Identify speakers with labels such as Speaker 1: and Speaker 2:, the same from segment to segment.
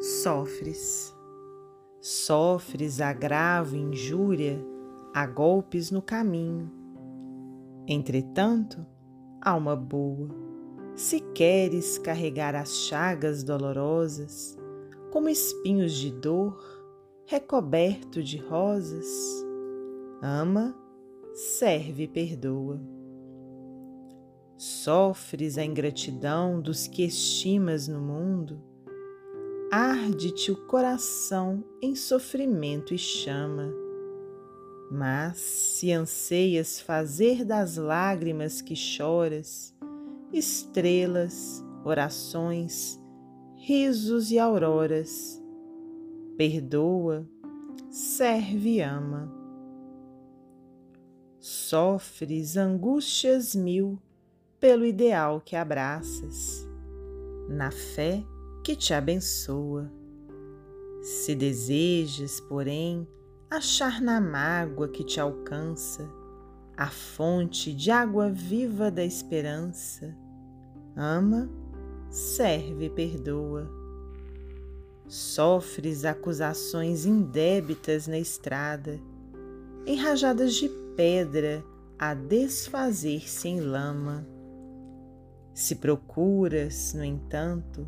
Speaker 1: sofres. Sofres agravo injúria a golpes no caminho. Entretanto, alma boa, se queres carregar as chagas dolorosas, como espinhos de dor, recoberto de rosas, ama, serve e perdoa. Sofres a ingratidão dos que estimas no mundo, arde-te o coração em sofrimento e chama. Mas se anseias fazer das lágrimas que choras, estrelas, orações, risos e auroras, perdoa, serve e ama. Sofres angústias mil pelo ideal que abraças, na fé que te abençoa. Se desejas, porém, achar na mágoa que te alcança a fonte de água viva da esperança, ama, serve e perdoa. Sofres acusações indébitas na estrada, enrajadas de pedra a desfazer-se em lama. Se procuras, no entanto,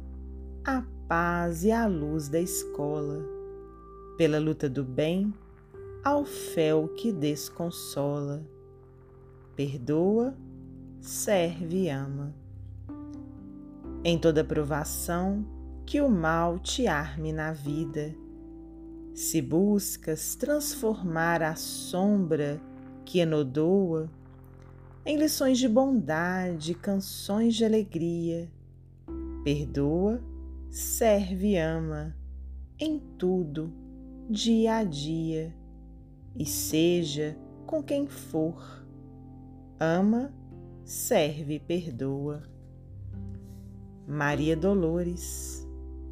Speaker 1: a paz e a luz da escola, pela luta do bem, ao fel que desconsola. Perdoa, serve e ama. Em toda provação, que o mal te arme na vida. Se buscas transformar a sombra que enodoa em lições de bondade, canções de alegria, perdoa serve e ama em tudo, dia a dia, e seja com quem for. Ama, serve e perdoa. Maria Dolores,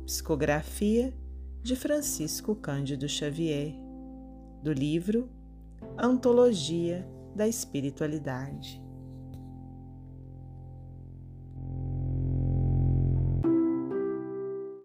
Speaker 1: psicografia de Francisco Cândido Xavier, do livro Antologia da Espiritualidade.